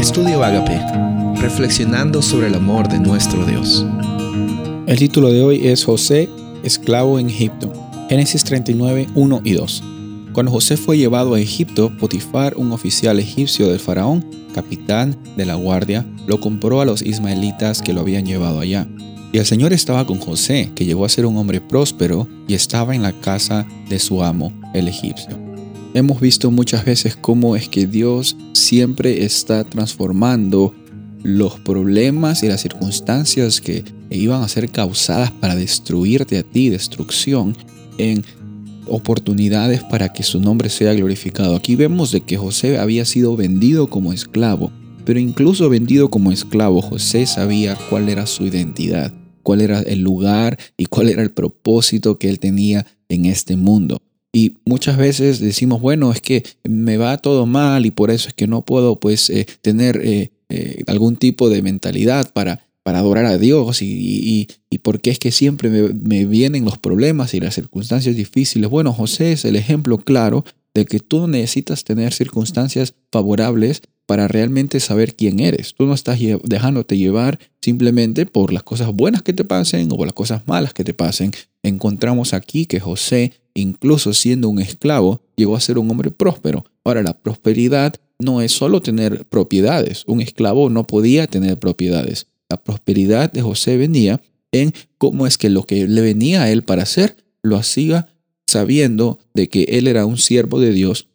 Estudio Agape, reflexionando sobre el amor de nuestro Dios. El título de hoy es José, esclavo en Egipto. Génesis 39, 1 y 2. Cuando José fue llevado a Egipto, Potifar, un oficial egipcio del faraón, capitán de la guardia, lo compró a los ismaelitas que lo habían llevado allá. Y el Señor estaba con José, que llegó a ser un hombre próspero y estaba en la casa de su amo, el egipcio. Hemos visto muchas veces cómo es que Dios siempre está transformando los problemas y las circunstancias que iban a ser causadas para destruirte a ti, destrucción, en oportunidades para que su nombre sea glorificado. Aquí vemos de que José había sido vendido como esclavo, pero incluso vendido como esclavo, José sabía cuál era su identidad, cuál era el lugar y cuál era el propósito que él tenía en este mundo. Y muchas veces decimos, bueno, es que me va todo mal y por eso es que no puedo pues eh, tener eh, eh, algún tipo de mentalidad para, para adorar a Dios y, y, y por qué es que siempre me, me vienen los problemas y las circunstancias difíciles. Bueno, José es el ejemplo claro de que tú necesitas tener circunstancias favorables para realmente saber quién eres. Tú no estás dejándote llevar simplemente por las cosas buenas que te pasen o por las cosas malas que te pasen. Encontramos aquí que José, incluso siendo un esclavo, llegó a ser un hombre próspero. Ahora, la prosperidad no es solo tener propiedades. Un esclavo no podía tener propiedades. La prosperidad de José venía en cómo es que lo que le venía a él para hacer, lo hacía sabiendo de que él era un siervo de Dios,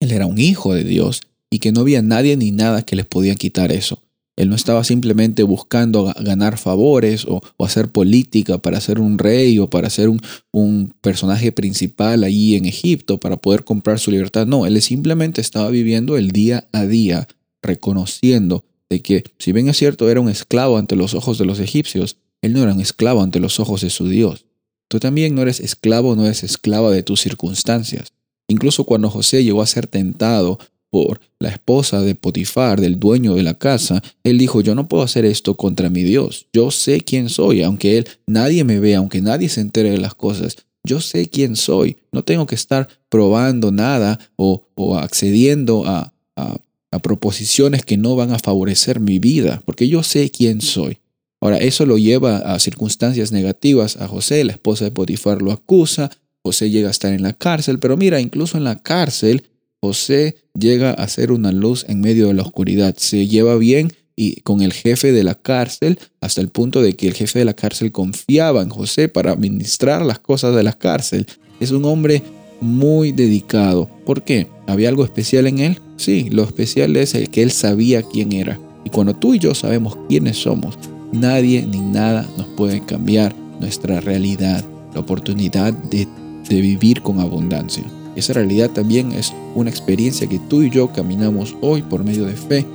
él era un hijo de Dios y que no había nadie ni nada que les podía quitar eso. Él no estaba simplemente buscando ganar favores o, hacer política para ser un rey o para ser un, un, personaje principal allí en Egipto para poder comprar su libertad. No, él simplemente estaba viviendo el día a día, reconociendo de que, si bien es cierto, era un esclavo ante los ojos de los egipcios, él no era un esclavo ante los ojos de su Dios. Tú también no eres esclavo, no eres esclava de tus circunstancias. Incluso cuando José llegó a ser tentado por la esposa de Potifar, del dueño de la casa, él dijo, yo no puedo hacer esto contra mi Dios. Yo sé quién soy, aunque él nadie me vea, aunque nadie se entere de las cosas. Yo sé quién soy. No tengo que estar probando nada o, accediendo a, a proposiciones que no van a favorecer mi vida, porque yo sé quién soy. Ahora, eso lo lleva a circunstancias negativas a José. La esposa de Potifar lo acusa. José llega a estar en la cárcel, pero mira, incluso en la cárcel, José llega a ser una luz en medio de la oscuridad. Se lleva bien y con el jefe de la cárcel hasta el punto de que el jefe de la cárcel confiaba en José para administrar las cosas de la cárcel. Es un hombre muy dedicado. ¿Por qué? ¿Había algo especial en él? Sí, lo especial es el que él sabía quién era. Y cuando tú y yo sabemos quiénes somos, nadie ni nada nos puede cambiar nuestra realidad, la oportunidad de, de vivir con abundancia. Esa realidad también es una experiencia que tú y yo caminamos hoy por medio de fe,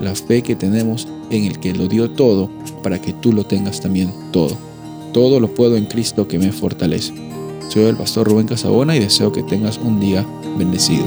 la fe que tenemos en el que lo dio todo para que tú lo tengas también todo. Todo lo puedo en Cristo que me fortalece. Soy el pastor Rubén Casabona y deseo que tengas un día bendecido.